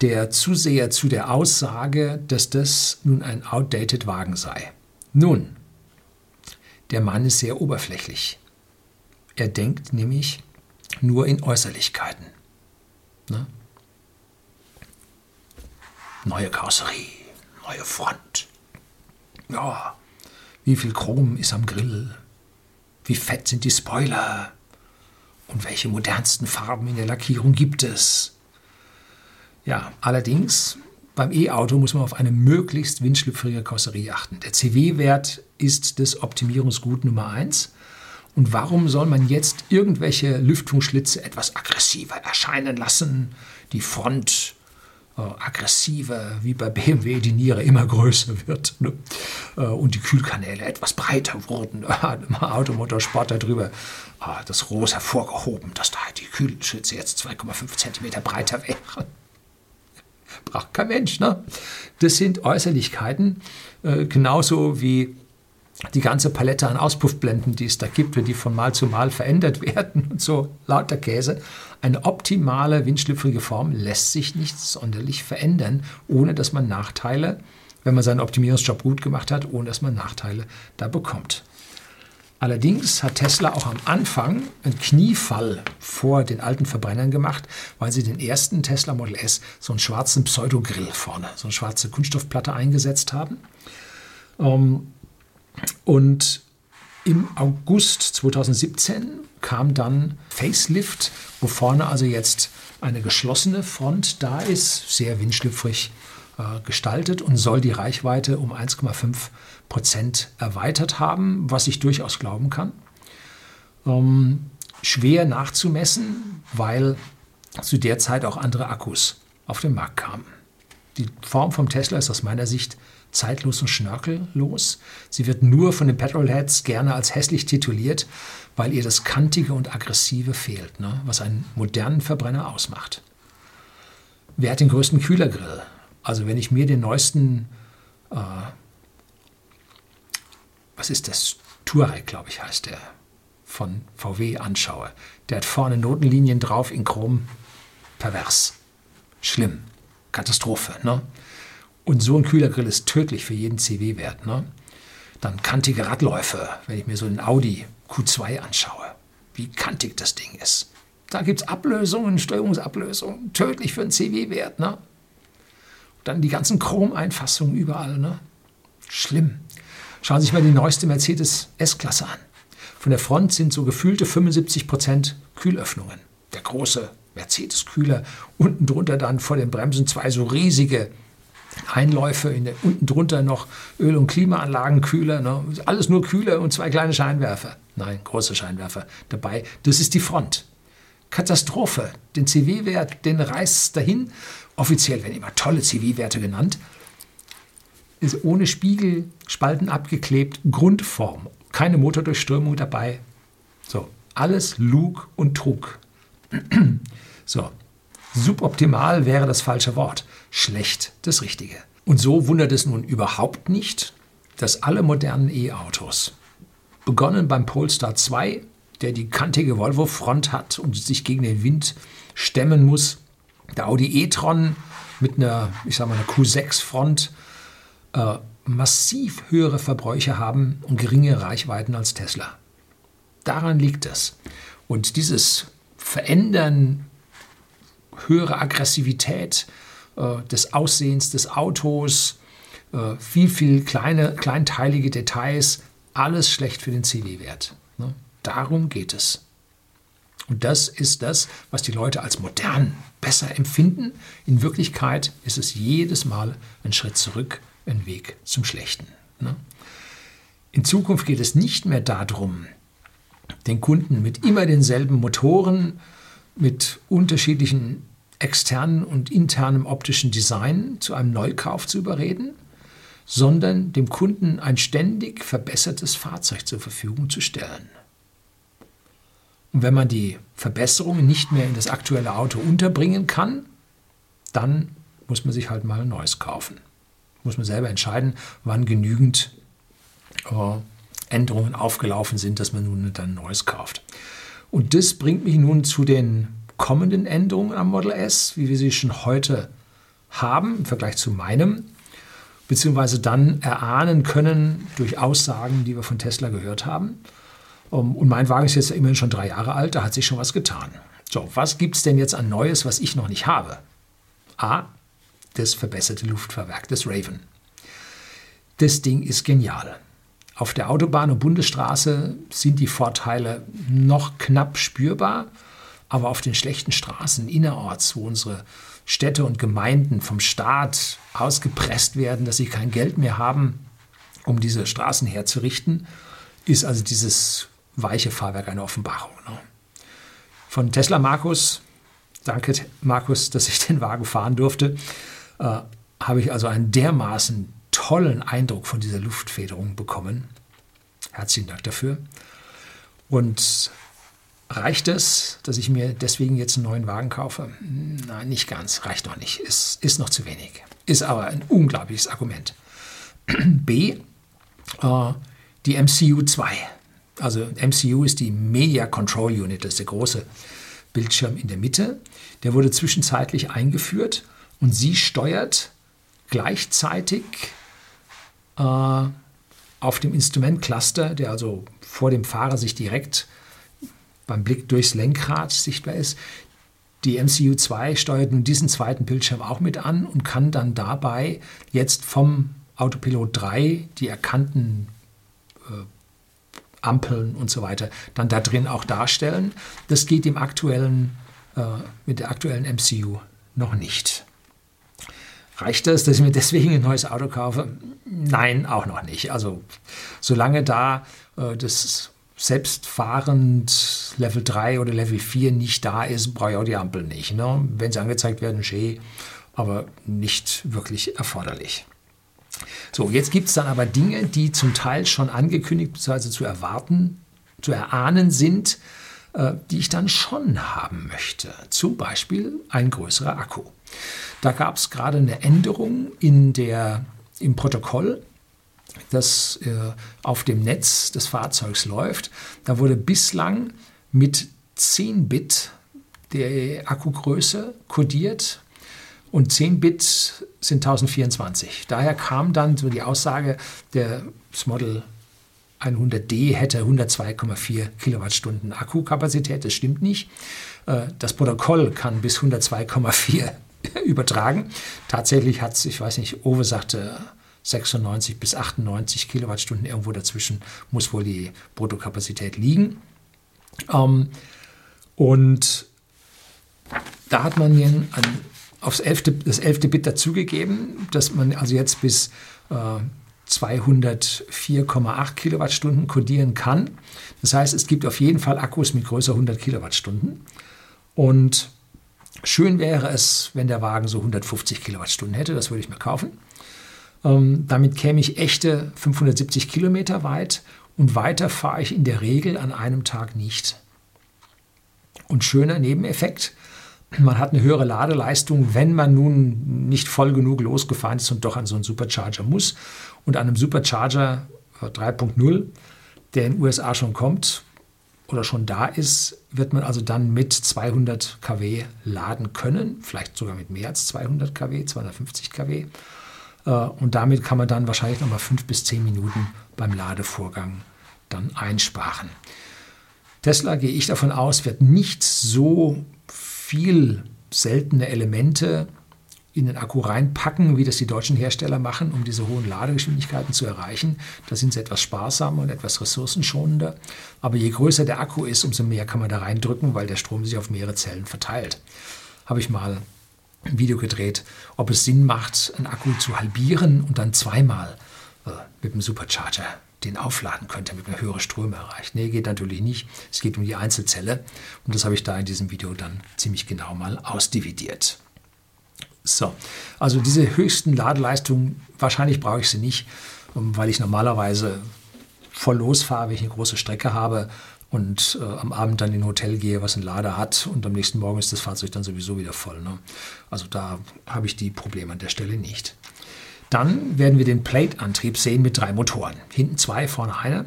der Zuseher zu der Aussage, dass das nun ein outdated Wagen sei? Nun, der Mann ist sehr oberflächlich. Er denkt nämlich nur in Äußerlichkeiten. Ne? Neue Karosserie, neue Front. Ja, wie viel Chrom ist am Grill? Wie fett sind die Spoiler? Und welche modernsten Farben in der Lackierung gibt es? Ja, allerdings beim E-Auto muss man auf eine möglichst windschlüpfrige Karosserie achten. Der CW-Wert ist das Optimierungsgut Nummer 1. Und warum soll man jetzt irgendwelche Lüftungsschlitze etwas aggressiver erscheinen lassen? Die Front aggressiver, wie bei BMW die Niere immer größer wird ne? äh, und die Kühlkanäle etwas breiter wurden. Im Automotorsport darüber ah, das Roh hervorgehoben, dass da die Kühlschlitze jetzt 2,5 cm breiter wären. Braucht kein Mensch. Ne? Das sind Äußerlichkeiten, äh, genauso wie die ganze Palette an Auspuffblenden, die es da gibt, wenn die von Mal zu Mal verändert werden und so lauter Käse. Eine optimale windschlüpfrige Form lässt sich nicht sonderlich verändern, ohne dass man Nachteile, wenn man seinen Optimierungsjob gut gemacht hat, ohne dass man Nachteile da bekommt. Allerdings hat Tesla auch am Anfang einen Kniefall vor den alten Verbrennern gemacht, weil sie den ersten Tesla Model S so einen schwarzen Pseudogrill vorne, so eine schwarze Kunststoffplatte eingesetzt haben. Ähm, und im August 2017 kam dann Facelift, wo vorne also jetzt eine geschlossene Front da ist, sehr windschlüpfrig äh, gestaltet und soll die Reichweite um 1,5 Prozent erweitert haben, was ich durchaus glauben kann. Ähm, schwer nachzumessen, weil zu der Zeit auch andere Akkus auf den Markt kamen. Die Form vom Tesla ist aus meiner Sicht zeitlos und schnörkellos. Sie wird nur von den Petrolheads gerne als hässlich tituliert, weil ihr das Kantige und Aggressive fehlt, ne? was einen modernen Verbrenner ausmacht. Wer hat den größten Kühlergrill? Also wenn ich mir den neuesten, äh, was ist das, Touareg, glaube ich, heißt der, von VW anschaue, der hat vorne Notenlinien drauf in Chrom, pervers, schlimm, Katastrophe. Ne? Und so ein Kühlergrill ist tödlich für jeden CW-Wert. Ne? Dann kantige Radläufe, wenn ich mir so einen Audi Q2 anschaue, wie kantig das Ding ist. Da gibt es Ablösungen, Steuerungsablösungen, tödlich für einen CW-Wert. Ne? Dann die ganzen Chromeinfassungen überall. Ne? Schlimm. Schauen Sie sich mal die neueste Mercedes S-Klasse an. Von der Front sind so gefühlte 75% Kühlöffnungen. Der große Mercedes-Kühler, unten drunter dann vor den Bremsen zwei so riesige Einläufe, in der, unten drunter noch Öl- und Klimaanlagenkühler, ne? alles nur Kühler und zwei kleine Scheinwerfer. Nein, große Scheinwerfer dabei. Das ist die Front. Katastrophe. Den CW-Wert, den reißt dahin. Offiziell werden immer tolle CW-Werte genannt. Ist ohne Spiegel, Spalten abgeklebt, Grundform. Keine Motordurchströmung dabei. So, alles Lug und Trug. so, suboptimal wäre das falsche Wort schlecht das Richtige. Und so wundert es nun überhaupt nicht, dass alle modernen E-Autos, begonnen beim Polestar 2, der die kantige Volvo-Front hat und sich gegen den Wind stemmen muss, der Audi e-tron mit einer, ich sag mal, einer Q6-Front, äh, massiv höhere Verbräuche haben und geringe Reichweiten als Tesla. Daran liegt es. Und dieses Verändern, höhere Aggressivität, des Aussehens des Autos, äh, viel, viel kleine, kleinteilige Details, alles schlecht für den CW-Wert. Ne? Darum geht es. Und das ist das, was die Leute als modern besser empfinden. In Wirklichkeit ist es jedes Mal ein Schritt zurück, ein Weg zum Schlechten. Ne? In Zukunft geht es nicht mehr darum, den Kunden mit immer denselben Motoren, mit unterschiedlichen externen und internem optischen Design zu einem Neukauf zu überreden, sondern dem Kunden ein ständig verbessertes Fahrzeug zur Verfügung zu stellen. Und wenn man die Verbesserungen nicht mehr in das aktuelle Auto unterbringen kann, dann muss man sich halt mal ein neues kaufen. Muss man selber entscheiden, wann genügend äh, Änderungen aufgelaufen sind, dass man nun dann ein neues kauft. Und das bringt mich nun zu den kommenden Änderungen am Model S, wie wir sie schon heute haben im Vergleich zu meinem, beziehungsweise dann erahnen können durch Aussagen, die wir von Tesla gehört haben. Ähm, und mein Wagen ist jetzt immerhin schon drei Jahre alt, da hat sich schon was getan. So, was gibt es denn jetzt an Neues, was ich noch nicht habe? A, das verbesserte Luftfahrwerk des Raven. Das Ding ist genial. Auf der Autobahn und Bundesstraße sind die Vorteile noch knapp spürbar. Aber auf den schlechten Straßen innerorts, wo unsere Städte und Gemeinden vom Staat ausgepresst werden, dass sie kein Geld mehr haben, um diese Straßen herzurichten, ist also dieses weiche Fahrwerk eine Offenbarung. Ne? Von Tesla Markus, danke Markus, dass ich den Wagen fahren durfte, äh, habe ich also einen dermaßen tollen Eindruck von dieser Luftfederung bekommen. Herzlichen Dank dafür. Und Reicht es, dass ich mir deswegen jetzt einen neuen Wagen kaufe? Nein, nicht ganz. Reicht noch nicht. Ist, ist noch zu wenig. Ist aber ein unglaubliches Argument. B, äh, die MCU 2. Also MCU ist die Media Control Unit, das ist der große Bildschirm in der Mitte. Der wurde zwischenzeitlich eingeführt und sie steuert gleichzeitig äh, auf dem Instrumentcluster, der also vor dem Fahrer sich direkt beim Blick durchs Lenkrad sichtbar ist. Die MCU 2 steuert nun diesen zweiten Bildschirm auch mit an und kann dann dabei jetzt vom Autopilot 3 die erkannten äh, Ampeln und so weiter dann da drin auch darstellen. Das geht im aktuellen, äh, mit der aktuellen MCU noch nicht. Reicht das, dass ich mir deswegen ein neues Auto kaufe? Nein, auch noch nicht. Also solange da äh, das selbstfahrend Level 3 oder Level 4 nicht da ist, brauche ich auch die Ampel nicht. Ne? Wenn sie angezeigt werden, schön, aber nicht wirklich erforderlich. So, jetzt gibt es dann aber Dinge, die zum Teil schon angekündigt bzw. zu erwarten, zu erahnen sind, äh, die ich dann schon haben möchte. Zum Beispiel ein größerer Akku. Da gab es gerade eine Änderung in der, im Protokoll, das äh, auf dem Netz des Fahrzeugs läuft. Da wurde bislang mit 10 Bit der Akkugröße kodiert und 10 Bit sind 1024. Daher kam dann so die Aussage, der Model 100D hätte 102,4 Kilowattstunden Akkukapazität. Das stimmt nicht. Äh, das Protokoll kann bis 102,4 übertragen. Tatsächlich hat es, ich weiß nicht, Owe sagte 96 bis 98 Kilowattstunden, irgendwo dazwischen muss wohl die Bruttokapazität liegen. Ähm, und da hat man ein, aufs 11. das 11. Bit dazugegeben, dass man also jetzt bis äh, 204,8 Kilowattstunden kodieren kann. Das heißt, es gibt auf jeden Fall Akkus mit größer 100 Kilowattstunden. Und schön wäre es, wenn der Wagen so 150 Kilowattstunden hätte. Das würde ich mir kaufen. Ähm, damit käme ich echte 570 Kilometer weit und weiter fahre ich in der Regel an einem Tag nicht. Und schöner Nebeneffekt, man hat eine höhere Ladeleistung, wenn man nun nicht voll genug losgefahren ist und doch an so einen Supercharger muss. Und an einem Supercharger 3.0, der in den USA schon kommt oder schon da ist, wird man also dann mit 200 kW laden können, vielleicht sogar mit mehr als 200 kW, 250 kW. Äh, und damit kann man dann wahrscheinlich nochmal fünf bis zehn Minuten beim Ladevorgang dann einsparen. Tesla, gehe ich davon aus, wird nicht so viel seltene Elemente in den Akku reinpacken, wie das die deutschen Hersteller machen, um diese hohen Ladegeschwindigkeiten zu erreichen. Da sind sie etwas sparsamer und etwas ressourcenschonender. Aber je größer der Akku ist, umso mehr kann man da reindrücken, weil der Strom sich auf mehrere Zellen verteilt. Habe ich mal Video gedreht, ob es Sinn macht, einen Akku zu halbieren und dann zweimal äh, mit dem Supercharger den aufladen könnte, damit man höhere Ströme erreicht. Nee, geht natürlich nicht. Es geht um die Einzelzelle und das habe ich da in diesem Video dann ziemlich genau mal ausdividiert. So, also diese höchsten Ladeleistungen, wahrscheinlich brauche ich sie nicht, ähm, weil ich normalerweise voll losfahre, wenn ich eine große Strecke habe und äh, am Abend dann in ein Hotel gehe, was einen Lader hat und am nächsten Morgen ist das Fahrzeug dann sowieso wieder voll. Ne? Also da habe ich die Probleme an der Stelle nicht. Dann werden wir den Plate-Antrieb sehen mit drei Motoren. Hinten zwei, vorne einer.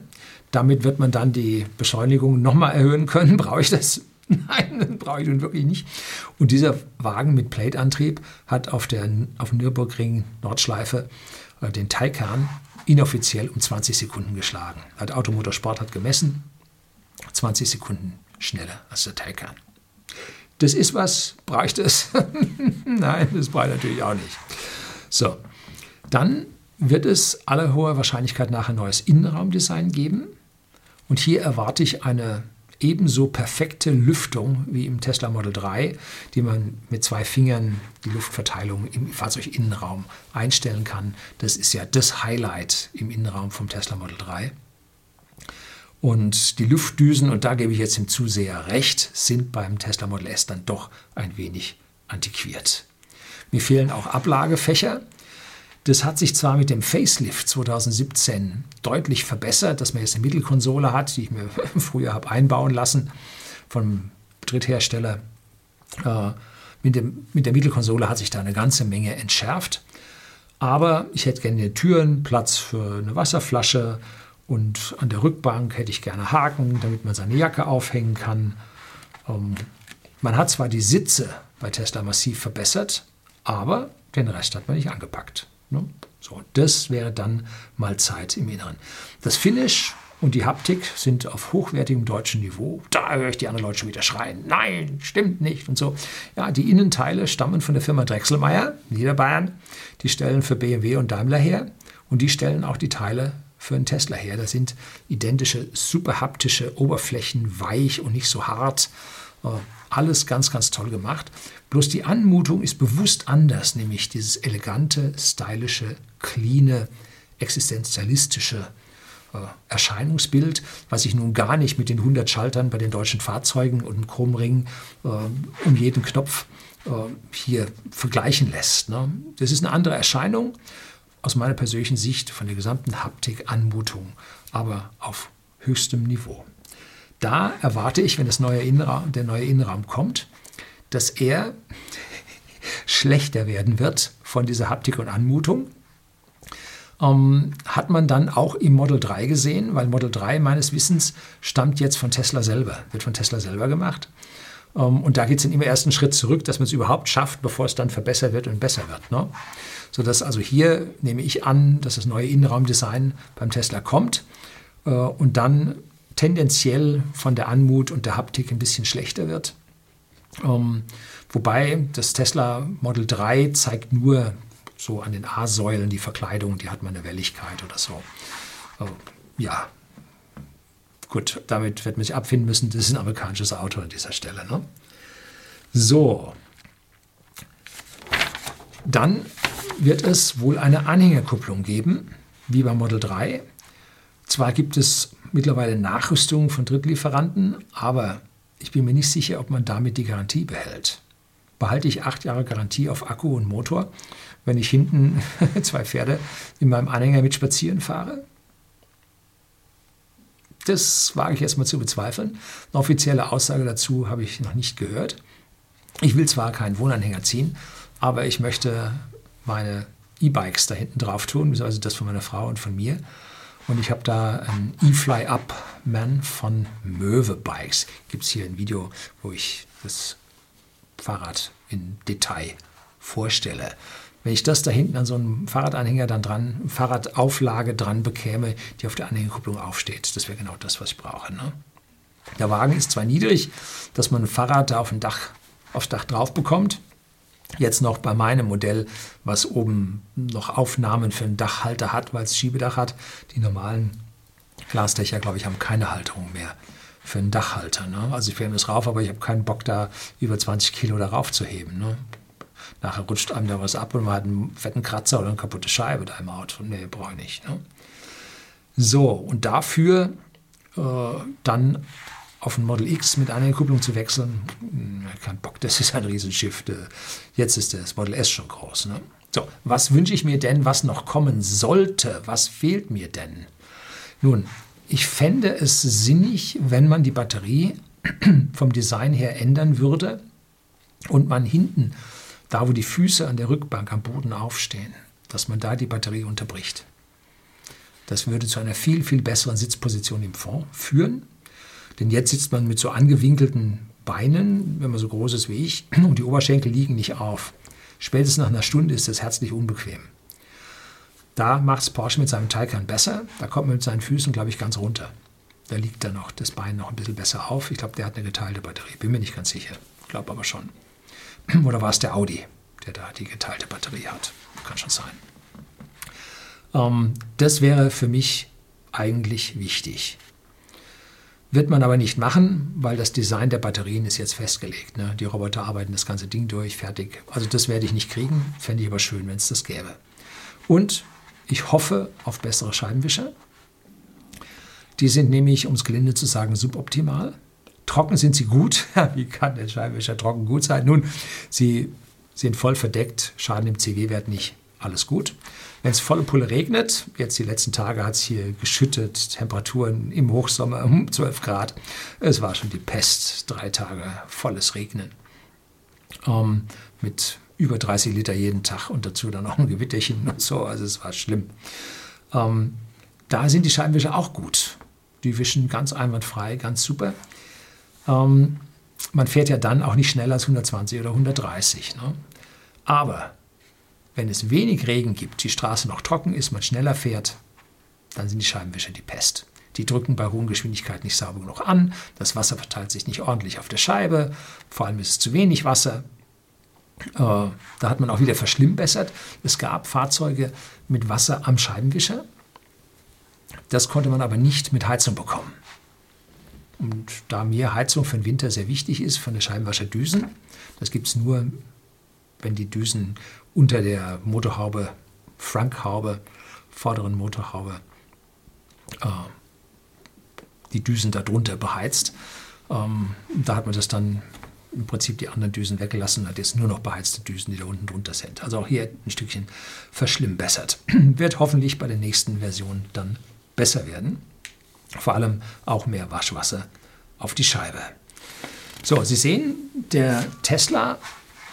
Damit wird man dann die Beschleunigung nochmal erhöhen können. Brauche ich das? Nein, das brauche ich nun wirklich nicht. Und dieser Wagen mit Plate-Antrieb hat auf der auf Nürburgring Nordschleife äh, den Taycan inoffiziell um 20 Sekunden geschlagen. Hat Automotorsport hat gemessen, 20 Sekunden schneller als der Taycan. Das ist was, brauche ich das? Nein, das brauche ich natürlich auch nicht. So, dann wird es aller hoher Wahrscheinlichkeit nach ein neues Innenraumdesign geben. Und hier erwarte ich eine ebenso perfekte Lüftung wie im Tesla Model 3, die man mit zwei Fingern die Luftverteilung im Fahrzeuginnenraum einstellen kann. Das ist ja das Highlight im Innenraum vom Tesla Model 3. Und die Luftdüsen, und da gebe ich jetzt dem Zuseher recht, sind beim Tesla Model S dann doch ein wenig antiquiert. Mir fehlen auch Ablagefächer. Das hat sich zwar mit dem Facelift 2017 deutlich verbessert, dass man jetzt eine Mittelkonsole hat, die ich mir früher habe einbauen lassen vom Dritthersteller. Äh, mit, dem, mit der Mittelkonsole hat sich da eine ganze Menge entschärft. Aber ich hätte gerne Türen, Platz für eine Wasserflasche und an der Rückbank hätte ich gerne Haken, damit man seine Jacke aufhängen kann. Ähm, man hat zwar die Sitze bei Tesla massiv verbessert, aber den Rest hat man nicht angepackt. Ne? So, das wäre dann mal Zeit im Inneren. Das Finish und die Haptik sind auf hochwertigem deutschen Niveau. Da höre ich die anderen Leute schon wieder schreien. Nein, stimmt nicht und so. Ja, die Innenteile stammen von der Firma Drechselmeier, Niederbayern. Die stellen für BMW und Daimler her und die stellen auch die Teile für einen Tesla her. Da sind identische, super haptische Oberflächen, weich und nicht so hart. Äh, alles ganz, ganz toll gemacht. Bloß die Anmutung ist bewusst anders, nämlich dieses elegante, stylische, cleane, existenzialistische äh, Erscheinungsbild, was sich nun gar nicht mit den 100 Schaltern bei den deutschen Fahrzeugen und dem Chromring äh, um jeden Knopf hier vergleichen lässt. Ne? Das ist eine andere Erscheinung aus meiner persönlichen Sicht von der gesamten Haptik Anmutung, aber auf höchstem Niveau. Da erwarte ich, wenn das neue Innenraum, der neue Innenraum kommt, dass er schlechter werden wird von dieser Haptik und Anmutung. Ähm, hat man dann auch im Model 3 gesehen, weil Model 3 meines Wissens stammt jetzt von Tesla selber, wird von Tesla selber gemacht. Ähm, und da geht es dann immer erst einen Schritt zurück, dass man es überhaupt schafft, bevor es dann verbessert wird und besser wird. Ne? Sodass also hier nehme ich an, dass das neue Innenraumdesign beim Tesla kommt äh, und dann tendenziell von der Anmut und der Haptik ein bisschen schlechter wird. Ähm, wobei das Tesla Model 3 zeigt nur so an den A-Säulen die Verkleidung, die hat man eine Welligkeit oder so. Äh, ja, gut, damit wird man sich abfinden müssen. Das ist ein amerikanisches Auto an dieser Stelle. Ne? So, dann wird es wohl eine Anhängerkupplung geben, wie beim Model 3. Zwar gibt es mittlerweile Nachrüstungen von Drittlieferanten, aber ich bin mir nicht sicher, ob man damit die Garantie behält. Behalte ich acht Jahre Garantie auf Akku und Motor, wenn ich hinten zwei Pferde in meinem Anhänger mit spazieren fahre? Das wage ich erstmal zu bezweifeln. Eine offizielle Aussage dazu habe ich noch nicht gehört. Ich will zwar keinen Wohnanhänger ziehen, aber ich möchte meine E-Bikes da hinten drauf tun, also das von meiner Frau und von mir. Und ich habe da einen E-Fly Up Man von Möwe Bikes. Gibt es hier ein Video, wo ich das Fahrrad in Detail vorstelle. Wenn ich das da hinten an so einem Fahrradanhänger dann dran, Fahrradauflage dran bekäme, die auf der Anhängerkupplung aufsteht, das wäre genau das, was ich brauche. Ne? Der Wagen ist zwar niedrig, dass man ein Fahrrad da auf dem Dach, aufs Dach drauf bekommt, Jetzt noch bei meinem Modell, was oben noch Aufnahmen für einen Dachhalter hat, weil es Schiebedach hat. Die normalen Glasdächer, glaube ich, haben keine Halterung mehr für einen Dachhalter. Ne? Also ich fähre das rauf, aber ich habe keinen Bock, da über 20 Kilo darauf zu heben. Ne? Nachher rutscht einem da was ab und man hat einen fetten Kratzer oder eine kaputte Scheibe da im Auto. Nee, brauche ich nicht. Ne? So, und dafür äh, dann auf ein Model X mit einer Kupplung zu wechseln, kein Bock, das ist ein Riesenschiff. Jetzt ist das Model S schon groß. Ne? So, was wünsche ich mir denn, was noch kommen sollte? Was fehlt mir denn? Nun, ich fände es sinnig, wenn man die Batterie vom Design her ändern würde und man hinten, da wo die Füße an der Rückbank am Boden aufstehen, dass man da die Batterie unterbricht. Das würde zu einer viel, viel besseren Sitzposition im Fond führen denn jetzt sitzt man mit so angewinkelten Beinen, wenn man so groß ist wie ich, und die Oberschenkel liegen nicht auf. Spätestens nach einer Stunde ist das herzlich unbequem. Da macht es Porsche mit seinem Taycan besser. Da kommt man mit seinen Füßen, glaube ich, ganz runter. Da liegt dann noch das Bein noch ein bisschen besser auf. Ich glaube, der hat eine geteilte Batterie. Bin mir nicht ganz sicher. Glaube aber schon. Oder war es der Audi, der da die geteilte Batterie hat? Kann schon sein. Ähm, das wäre für mich eigentlich wichtig. Wird man aber nicht machen, weil das Design der Batterien ist jetzt festgelegt. Ne? Die Roboter arbeiten das ganze Ding durch, fertig. Also das werde ich nicht kriegen, fände ich aber schön, wenn es das gäbe. Und ich hoffe auf bessere Scheibenwischer. Die sind nämlich, um es gelinde zu sagen, suboptimal. Trocken sind sie gut. Wie kann der Scheibenwischer trocken gut sein? Nun, sie sind voll verdeckt, schaden im CW-Wert nicht. Alles gut. Wenn es volle Pulle regnet, jetzt die letzten Tage hat es hier geschüttet, Temperaturen im Hochsommer um 12 Grad. Es war schon die Pest, drei Tage volles Regnen. Ähm, mit über 30 Liter jeden Tag und dazu dann auch ein Gewitterchen und so, also es war schlimm. Ähm, da sind die Scheibenwischer auch gut. Die wischen ganz einwandfrei, ganz super. Ähm, man fährt ja dann auch nicht schneller als 120 oder 130. Ne? Aber wenn es wenig Regen gibt, die Straße noch trocken ist, man schneller fährt, dann sind die Scheibenwischer die Pest. Die drücken bei hohen Geschwindigkeiten nicht sauber genug an, das Wasser verteilt sich nicht ordentlich auf der Scheibe, vor allem ist es zu wenig Wasser. Äh, da hat man auch wieder verschlimmbessert. Es gab Fahrzeuge mit Wasser am Scheibenwischer. Das konnte man aber nicht mit Heizung bekommen. Und da mir Heizung für den Winter sehr wichtig ist, von der Scheibenwascherdüsen, das gibt es nur, wenn die Düsen unter der Motorhaube, Frankhaube, vorderen Motorhaube, äh, die Düsen darunter beheizt. Ähm, da hat man das dann im Prinzip die anderen Düsen weggelassen und hat jetzt nur noch beheizte Düsen, die da unten drunter sind. Also auch hier ein Stückchen verschlimmbessert. Wird hoffentlich bei der nächsten Version dann besser werden. Vor allem auch mehr Waschwasser auf die Scheibe. So, Sie sehen, der Tesla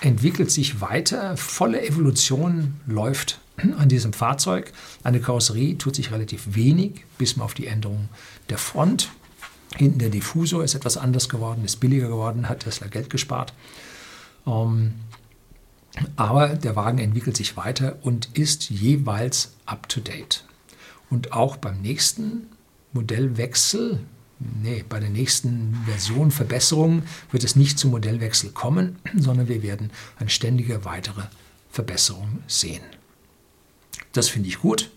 entwickelt sich weiter. Volle Evolution läuft an diesem Fahrzeug. Eine Karosserie tut sich relativ wenig, bis man auf die Änderung der Front. Hinten der Diffusor ist etwas anders geworden, ist billiger geworden, hat Tesla Geld gespart. Ähm, aber der Wagen entwickelt sich weiter und ist jeweils up-to-date. Und auch beim nächsten Modellwechsel, nee, bei der nächsten Version, Verbesserung, wird es nicht zum Modellwechsel kommen, sondern wir werden eine ständige weitere Verbesserung sehen. Das finde ich gut.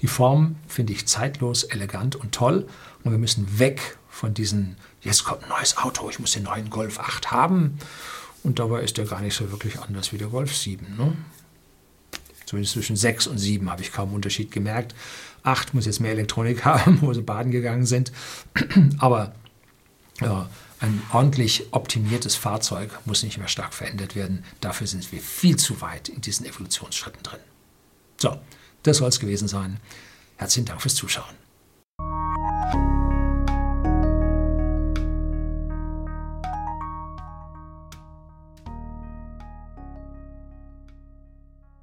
Die Form finde ich zeitlos, elegant und toll. Und wir müssen weg von diesen, jetzt kommt ein neues Auto, ich muss den neuen Golf 8 haben. Und dabei ist der gar nicht so wirklich anders wie der Golf 7. Ne? Zumindest zwischen 6 und 7 habe ich kaum Unterschied gemerkt. 8 muss jetzt mehr Elektronik haben, wo sie baden gegangen sind. Aber ja, ein ordentlich optimiertes Fahrzeug muss nicht mehr stark verändert werden. Dafür sind wir viel zu weit in diesen Evolutionsschritten drin. So, das soll es gewesen sein. Herzlichen Dank fürs Zuschauen.